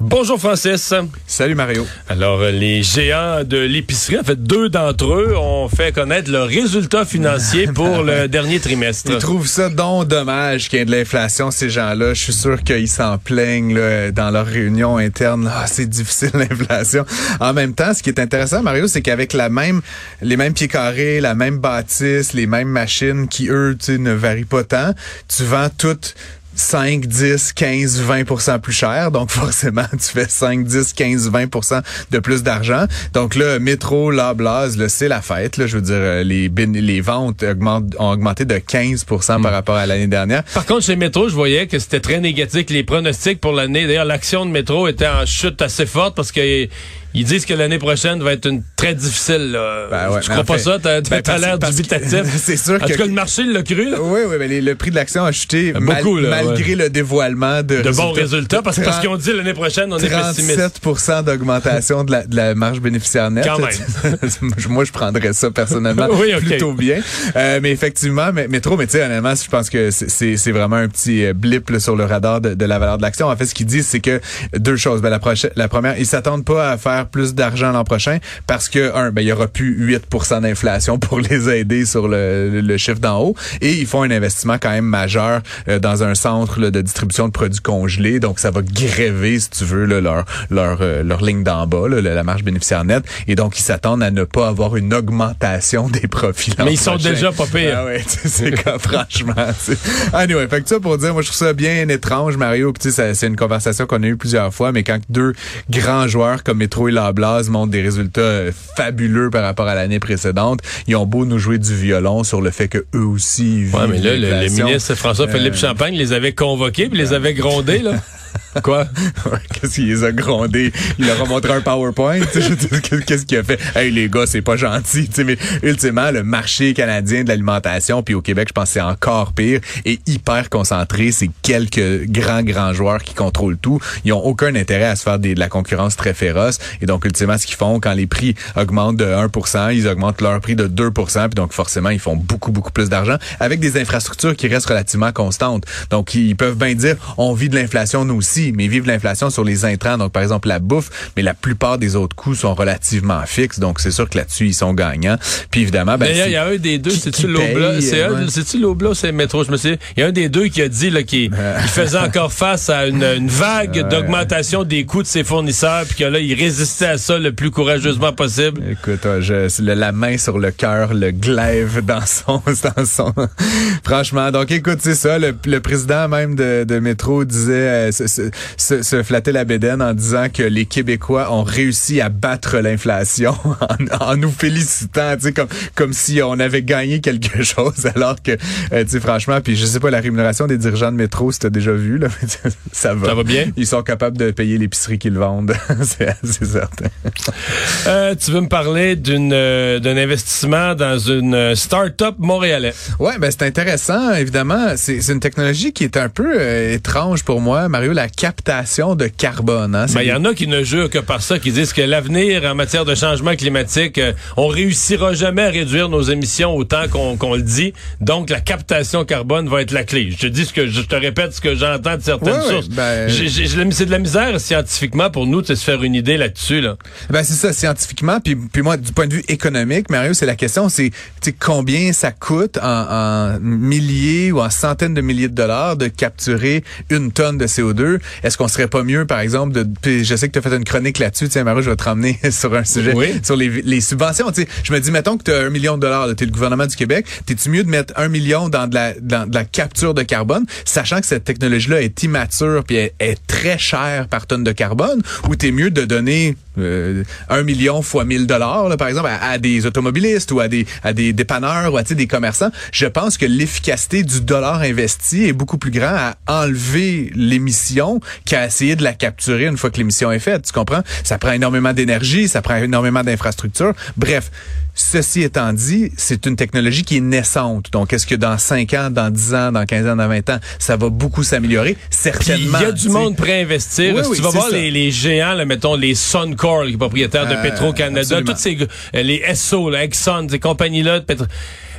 Bonjour Francis. Salut Mario. Alors, euh, les géants de l'épicerie, en fait, deux d'entre eux ont fait connaître leurs résultats financiers pour le dernier trimestre. Ils trouvent ça donc dommage qu'il y ait de l'inflation, ces gens-là. Je suis sûr qu'ils s'en plaignent là, dans leur réunion interne. Ah, c'est difficile l'inflation. En même temps, ce qui est intéressant, Mario, c'est qu'avec la même, les mêmes pieds carrés, la même bâtisse, les mêmes machines qui, eux, tu ne varient pas tant, tu vends toutes 5, 10, 15, 20% plus cher. Donc, forcément, tu fais 5, 10, 15, 20% de plus d'argent. Donc là, métro, la blase, c'est la fête. Là, je veux dire, euh, les, les ventes augmentent, ont augmenté de 15% par rapport à l'année dernière. Par contre, chez Métro, je voyais que c'était très négatif. Les pronostics pour l'année, d'ailleurs, l'action de Métro était en chute assez forte parce que ils disent que l'année prochaine va être une très difficile. Là. Ben ouais, tu crois pas ça? T'as ben l'air dubitatif. C'est sûr en que... tout cas, le marché l'a cru. Là. Oui, oui, mais le prix de l'action a chuté Beaucoup, malgré le dévoilement de, de bons résultats. Parce, parce qu'ils ont dit l'année prochaine, on est pessimiste. 37 d'augmentation de la, de la marge bénéficiaire nette. Quand même. Moi, je prendrais ça personnellement oui, plutôt bien. Euh, mais effectivement, mais, mais trop, mais tu sais, honnêtement, je pense que c'est vraiment un petit euh, blip là, sur le radar de, de, la valeur de l'action. En fait, ce qu'ils disent, c'est que deux choses. Ben, la, la première, ils s'attendent pas à faire plus d'argent l'an prochain parce que, un, ben, il y aura plus 8 d'inflation pour les aider sur le, le chiffre d'en haut. Et ils font un investissement quand même majeur euh, dans un centre de distribution de produits congelés. Donc, ça va gréver, si tu veux, leur, leur, euh, leur ligne d'en bas, la marge bénéficiaire nette. Et donc, ils s'attendent à ne pas avoir une augmentation des profits. Mais ils sont déjà pas pires. Ah ouais, c'est comme, franchement. Anyway, fait que ça pour dire, moi, je trouve ça bien étrange, Mario. C'est une conversation qu'on a eue plusieurs fois, mais quand deux grands joueurs comme Metro et Lablase montrent des résultats euh, fabuleux par rapport à l'année précédente, ils ont beau nous jouer du violon sur le fait que eux aussi Ouais, mais là, le, ministre François-Philippe euh, Champagne les avait convoqués puis les avait grondés, là. Quoi? Qu'est-ce qu'il les a grondés? Il a montré un PowerPoint. Qu'est-ce qu'il a fait? Hey, les gars, c'est pas gentil. mais ultimement, le marché canadien de l'alimentation, puis au Québec, je pense que c'est encore pire, est hyper concentré. C'est quelques grands, grands joueurs qui contrôlent tout. Ils ont aucun intérêt à se faire de la concurrence très féroce. Et donc, ultimement, ce qu'ils font, quand les prix augmentent de 1% ils augmentent leur prix de 2 Puis donc, forcément, ils font beaucoup, beaucoup plus d'argent avec des infrastructures qui restent relativement constantes. Donc, ils peuvent bien dire, on vit de l'inflation, nous aussi mais vivent l'inflation sur les intrants, donc par exemple la bouffe, mais la plupart des autres coûts sont relativement fixes, donc c'est sûr que là-dessus, ils sont gagnants. Puis évidemment, ben, il y a un des deux, c'est-tu Lobla, c'est-tu Lobla, c'est Métro, je me sais. Il y a un des deux qui a dit qu'il faisait encore face à une, vague d'augmentation des coûts de ses fournisseurs, puis que là, il résistait à ça le plus courageusement possible. Écoute, je, la main sur le cœur, le glaive dans son, dans son. Franchement, donc écoute, c'est ça. Le, président même de, de Métro disait, euh, se, se, flatter la bédaine en disant que les Québécois ont réussi à battre l'inflation en, nous félicitant, tu sais, comme, comme si on avait gagné quelque chose, alors que, euh, tu sais, franchement, puis je sais pas, la rémunération des dirigeants de métro, si t'as déjà vu, là, ça va. Ça va bien? Ils sont capables de payer l'épicerie qu'ils vendent, c'est assez certain. Euh, tu veux me parler d'une euh, d'un investissement dans une start-up montréalais? Ouais, ben c'est intéressant, évidemment. C'est une technologie qui est un peu étrange pour moi, Mario, la captation de carbone. Hein? Ben, il y en a qui ne jurent que par ça, qui disent que l'avenir en matière de changement climatique, euh, on réussira jamais à réduire nos émissions autant qu'on le dit. Donc, la captation carbone va être la clé. Je te dis ce que je te répète ce que j'entends de certaines sources. Ben... C'est de la misère scientifiquement pour nous de se faire une idée là-dessus. Là. Ben, c'est ça, scientifiquement. Puis, puis moi, du point de vue économique, Mario, c'est la question, c'est combien ça coûte en, en milliers ou en centaines de milliers de dollars de capturer une tonne de CO2 est-ce qu'on serait pas mieux, par exemple, de, je sais que tu as fait une chronique là-dessus, tiens, Marie, je vais te ramener sur un sujet, sur les, les subventions. Je me dis, mettons que tu as un million de dollars, tu es le gouvernement du Québec, t'es-tu mieux de mettre un million dans de la, dans de la capture de carbone, sachant que cette technologie-là est immature puis est, est très chère par tonne de carbone, ou t'es mieux de donner euh, un million fois mille dollars, par exemple, à, des automobilistes ou à des, à des dépanneurs ou à des commerçants, je pense que l'efficacité du dollar investi est beaucoup plus grand à enlever l'émission qu'à essayer de la capturer une fois que l'émission est faite. Tu comprends? Ça prend énormément d'énergie, ça prend énormément d'infrastructures. Bref, Ceci étant dit, c'est une technologie qui est naissante. Donc, est-ce que dans 5 ans, dans 10 ans, dans 15 ans, dans 20 ans, ça va beaucoup s'améliorer? Certainement. Il y a du monde prêt à investir. Oui, si oui, tu vas voir les, les géants, là, mettons les Suncor, les propriétaires de Euh, Petro-Canada, toutes ces euh, les Esso, là, Exxon, ces compagnies-là de pétro-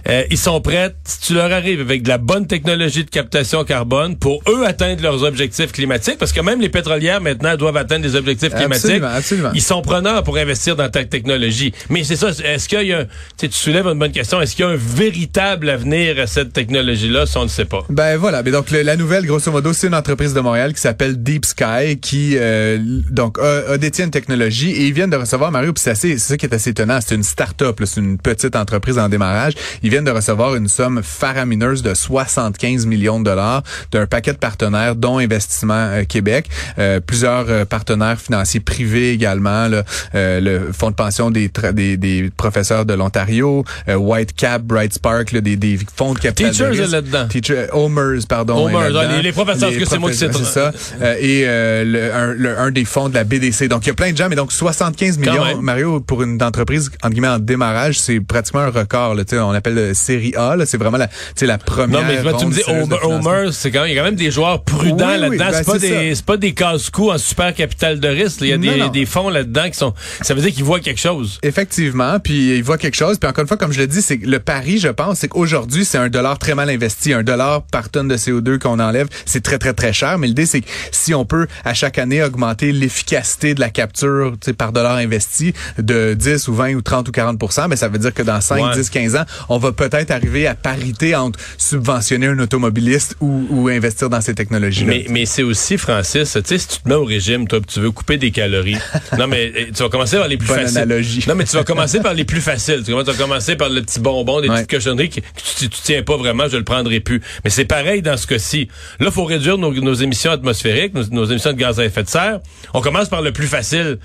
euh, ils sont prêts, si tu leur arrives avec de la bonne technologie de captation carbone pour eux atteindre leurs objectifs climatiques, parce que même les pétrolières maintenant doivent atteindre des objectifs climatiques. Absolument, absolument. Ils sont preneurs pour investir dans ta technologie. Mais c'est ça, est-ce qu'il y a, un- tu soulèves une bonne question, est-ce qu'il y a un véritable avenir à cette technologie-là, ça on ne sait pas? Ben voilà, mais donc le- la nouvelle, grosso modo, c'est une entreprise de Montréal qui s'appelle Deep Sky, qui euh, donc a, a détient une technologie et ils viennent de recevoir Mario, puis c'est assez- c'est ça qui est assez étonnant, c'est une start-up, c'est une petite entreprise en démarrage. Ils viennent de recevoir une somme faramineuse de 75 millions de dollars d'un paquet de partenaires, dont Investissement euh, Québec, euh, plusieurs euh, partenaires financiers privés également, là, euh, le fonds de pension des, des, des professeurs de l'Ontario, euh, Whitecap, Bright Spark, là, des, des fonds de capital de Teachers est risque. là-dedans. Teacher, Homers, pardon. Homers, est là-dedans. les- les professeurs, parce que c'est moi qui. C'est ça. Euh, et euh, le, un, le- un des fonds de la BDC. Donc, il y a plein de gens, mais donc 75 Quand millions, même. Mario, pour une entreprise, entre guillemets, en démarrage, c'est pratiquement un record. Là, on appelle série A. C'est vraiment la, la première Non, mais tu me dis, Homer, c'est quand même, il y a quand même des joueurs prudents Oui, oui, là-dedans. ben, c'est pas des, pas des casse-coups en super capital de risque. Il y a Non, des, non. des fonds là-dedans qui sont, ça veut dire qu'ils voient quelque chose. Effectivement, puis il voit quelque chose. Puis encore une fois, comme je le dis, c'est le pari, je pense, c'est qu'aujourd'hui, c'est un dollar très mal investi. Un dollar par tonne de CO2 qu'on enlève, c'est très, très, très cher. Mais l'idée, c'est que si on peut, à chaque année, augmenter l'efficacité de la capture par dollar investi de 10 ou 20 ou 30 ou 40% ben, ça veut dire que dans 5, Ouais. 10, 15 ans, on va peut-être arriver à parité entre subventionner un automobiliste ou, ou investir dans ces technologies-là. Mais, mais c'est aussi, Francis, tu sais, si tu te mets au régime, toi, tu veux couper des calories. non, mais eh, tu vas commencer par les plus Bonne faciles. analogie. Non, mais tu vas commencer par les plus faciles. Tu vas commencer par le petit bonbon, des Ouais. petites cochonneries que, tu, tu tiens pas vraiment, je le prendrai plus. Mais c'est pareil dans ce cas-ci. Là, faut réduire nos, nos émissions atmosphériques, nos, nos émissions de gaz à effet de serre. On commence par le plus facile.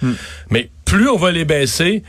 Mais plus on va les baisser,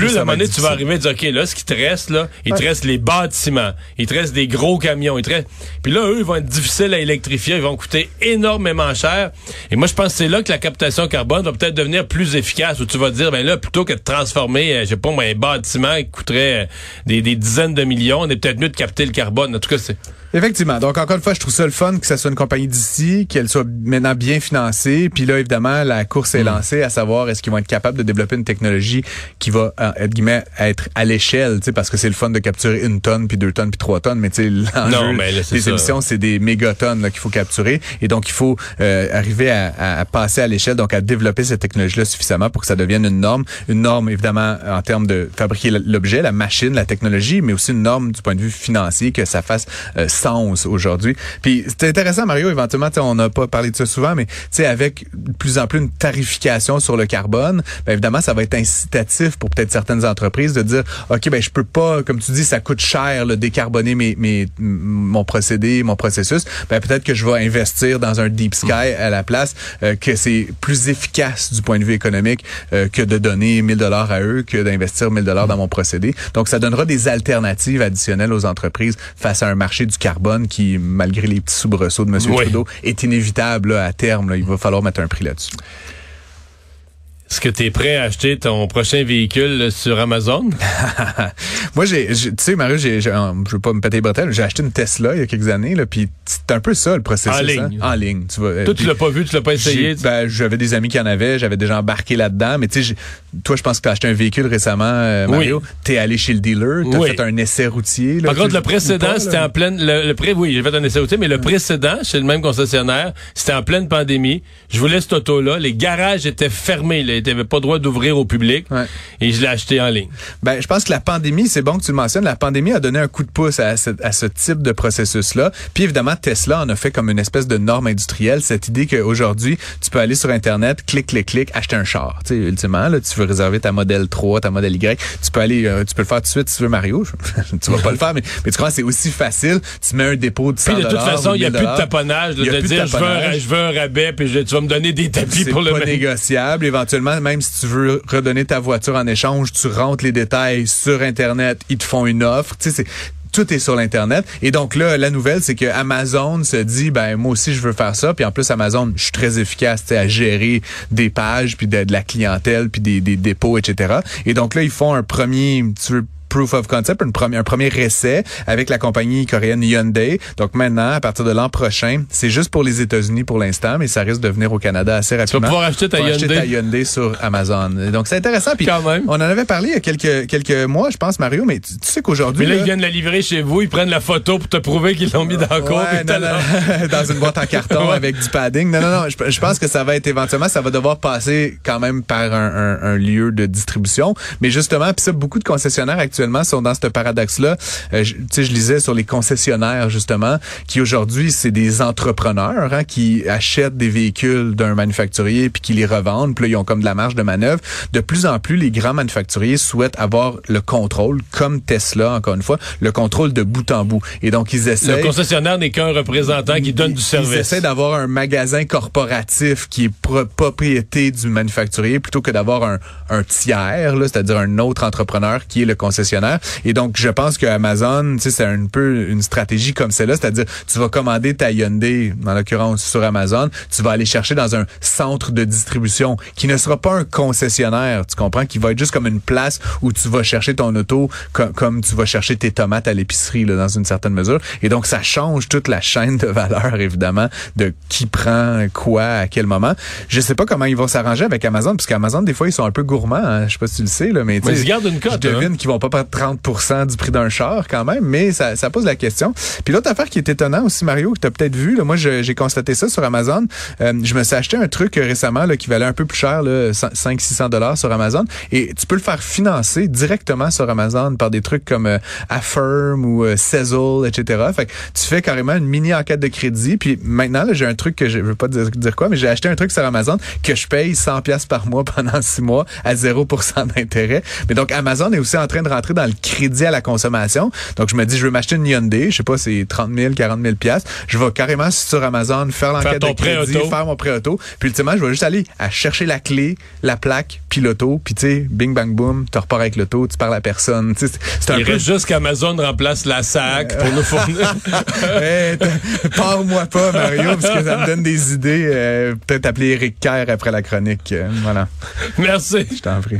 plus, ça va monnaie, être tu vas arriver à dire, OK, là, ce qui te reste, là, il te reste les bâtiments, il te reste des gros camions, il te reste... Puis là, eux, ils vont être difficiles à électrifier, ils vont coûter énormément cher. Et moi, je pense que c'est là que la captation carbone va peut-être devenir plus efficace, où tu vas dire, ben là, plutôt que de transformer, euh, je sais pas, un bâtiment qui coûterait euh, des, des dizaines de millions, on est peut-être mieux de capter le carbone. En tout cas, c'est... Effectivement. Donc, encore une fois, je trouve ça le fun que ça soit une compagnie d'ici, qu'elle soit maintenant bien financée. Puis là, évidemment, la course est lancée à savoir est-ce qu'ils vont être capables de développer une technologie qui va, euh, entre guillemets, être à l'échelle, tu sais, parce que c'est le fun de capturer une tonne, puis deux tonnes, puis trois tonnes. Mais tu sais, l'enjeu des émissions, c'est des mégatonnes qu'il faut capturer. Et donc, il faut euh, arriver à, à- à passer à l'échelle, donc à développer cette technologie-là suffisamment pour que ça devienne une norme. Une norme, évidemment, en termes de fabriquer l'objet, la machine, la technologie, mais aussi une norme du point de vue financier, que ça fasse euh, aujourd'hui. Puis c'est intéressant, Mario, éventuellement, on n'a pas parlé de ça souvent, mais tu sais, avec de plus en plus une tarification sur le carbone, ben, évidemment, ça va être incitatif pour peut-être certaines entreprises de dire, OK, ben je peux pas, comme tu dis, ça coûte cher, là, décarboner mes, mes, mon procédé, mon processus. Ben peut-être que je vais investir dans un deep sky à la place, euh, que c'est plus efficace du point de vue économique euh, que de donner 1000 dollars à eux, que d'investir 1000 dollars dans mon procédé. Donc, ça donnera des alternatives additionnelles aux entreprises face à un marché du carbone qui, malgré les petits soubresauts de M. Oui. Trudeau, est inévitable là, à terme. là. il va falloir mettre un prix là-dessus. Est-ce que tu es prêt à acheter ton prochain véhicule là, sur Amazon? Moi, j'ai, tu sais, Mario, j'ai, j'ai- euh, je veux pas me péter les bretelles, j'ai acheté une Tesla il y a quelques années, là, puis c'est un peu ça le processus. En ligne. hein. En ligne, tu vois. Toi, tu l'as pas vu, tu l'as pas essayé. Ben, j'avais des amis qui en avaient, j'avais déjà embarqué là-dedans, mais tu sais, toi, je pense que tu as acheté un véhicule récemment, euh, Mario. T'es allé chez le dealer, t'as Oui. fait un essai routier. Là, Par contre, tu- le précédent, c'était en pleine. Le, le pré, oui, j'ai fait un essai routier, mais le précédent, chez le même concessionnaire, c'était en pleine pandémie. Je voulais cette auto-là. Les garages étaient fermés. Là. N'avaient pas le droit d'ouvrir au public. Ouais. Et je l'ai acheté en ligne. Ben, je pense que la pandémie, c'est bon que tu le mentionnes, la pandémie a donné un coup de pouce à ce, à ce type de processus-là. Puis évidemment, Tesla en a fait comme une espèce de norme industrielle, cette idée qu'aujourd'hui, tu peux aller sur Internet, clic, clic, clic, acheter un char. Tu sais, ultimement, là, tu veux réserver ta modèle 3, ta modèle Y, tu peux aller, euh, tu peux le faire tout de suite si tu veux Mario. tu vas pas le faire, mais, mais tu crois c'est aussi facile? Tu mets un dépôt de 100 Puis de toute façon, il n'y a plus de taponnage là, de dire je veux, un, je veux un rabais, puis je- tu vas me donner des tapis C'est pour le pas même. négociable. Éventuellement, même si tu veux redonner ta voiture en échange, tu rentres les détails sur Internet, ils te font une offre. Tu sais, tout est sur l'internet. Et donc là la nouvelle c'est que Amazon se dit ben moi aussi je veux faire ça. Puis en plus Amazon je suis très efficace à gérer des pages puis de, de la clientèle puis des, des dépôts etc et donc là ils font un premier tu veux proof of concept, un premier, un premier essai avec la compagnie coréenne Hyundai. Donc maintenant, à partir de l'an prochain, c'est juste pour les États-Unis pour l'instant, mais ça risque de venir au Canada assez rapidement. Tu vas pouvoir acheter ta Hyundai. ta Hyundai sur Amazon. Donc c'est intéressant. Puis Quand même. on en avait parlé il y a quelques quelques mois, je pense, Mario. Mais tu, tu sais qu'aujourd'hui, Mais là, là, ils viennent la livrer chez vous, ils prennent la photo pour te prouver qu'ils l'ont mis dans le cours. Ouais, non, dans une boîte en carton avec du padding. Non, non, non. Je, je pense que ça va être éventuellement, ça va devoir passer quand même par un, un- un lieu de distribution. Mais justement, puis ça, beaucoup de concessionnaires actuellement sont dans ce paradoxe-là. Euh, tu sais, je lisais sur les concessionnaires justement, qui aujourd'hui c'est des entrepreneurs hein, qui achètent des véhicules d'un manufacturier puis qui les revendent. Puis là, ils ont comme de la marge de manœuvre. De plus en plus, les grands manufacturiers souhaitent avoir le contrôle, comme Tesla, encore une fois, le contrôle de bout en bout. Et donc ils essaient. Le concessionnaire n'est qu'un représentant qui donne du Ils service. essaient d'avoir un magasin corporatif qui est pro- propriété du manufacturier plutôt que d'avoir un, un tiers, c'est-à-dire un autre entrepreneur qui est le concessionnaire. Et donc, je pense que Amazon, tu sais, c'est un peu une stratégie comme celle-là, c'est-à-dire tu vas commander ta Hyundai, dans l'occurrence sur Amazon, tu vas aller chercher dans un centre de distribution qui ne sera pas un concessionnaire, tu comprends, qui va être juste comme une place où tu vas chercher ton auto co- comme tu vas chercher tes tomates à l'épicerie, là, dans une certaine mesure. Et donc, ça change toute la chaîne de valeur, évidemment, de qui prend quoi à quel moment. Je sais pas comment ils vont s'arranger avec Amazon, parce qu'Amazon, des fois, ils sont un peu gourmands. hein. Je sais pas si tu le sais, là, mais, tu Mais ils gardent une cote, Je hein. devine qu'ils vont pas prendre 30% du prix d'un char quand même, mais ça, ça pose la question. Puis l'autre affaire qui est étonnant aussi, Mario, que tu as peut-être vu, là, moi j'ai constaté ça sur Amazon. Euh, je me suis acheté un truc euh, récemment là, qui valait un peu plus cher, 500-600 dollars sur Amazon, et tu peux le faire financer directement sur Amazon par des trucs comme euh, Affirm ou euh, Sezzle, etc. Fait que tu fais carrément une mini enquête de crédit. Puis maintenant, j'ai un truc que je veux pas dire, dire quoi, mais j'ai acheté un truc sur Amazon que je paye 100 pièces par mois pendant six mois à 0% d'intérêt. Mais donc Amazon est aussi en train de rentrer dans le crédit à la consommation. Donc je me dis, je veux m'acheter une Hyundai, je sais pas, c'est 30 000, 40 000 pièces. Je vais carrément sur Amazon faire l'enquête de crédit, auto. faire mon prêt auto. Puis ultimement, je vais juste aller à chercher la clé, la plaque, puis l'auto. Puis tu sais, bing bang boom, tu repars avec l'auto, tu parles à personne. C'est- un Il peu reste juste qu'Amazon remplace la SAC pour nous fournir. Hey, Pars-moi pas, Mario, parce que ça me donne des idées. Euh, Peut-être appeler Eric Kerr après la chronique. Euh, voilà, Merci. je t'en prie.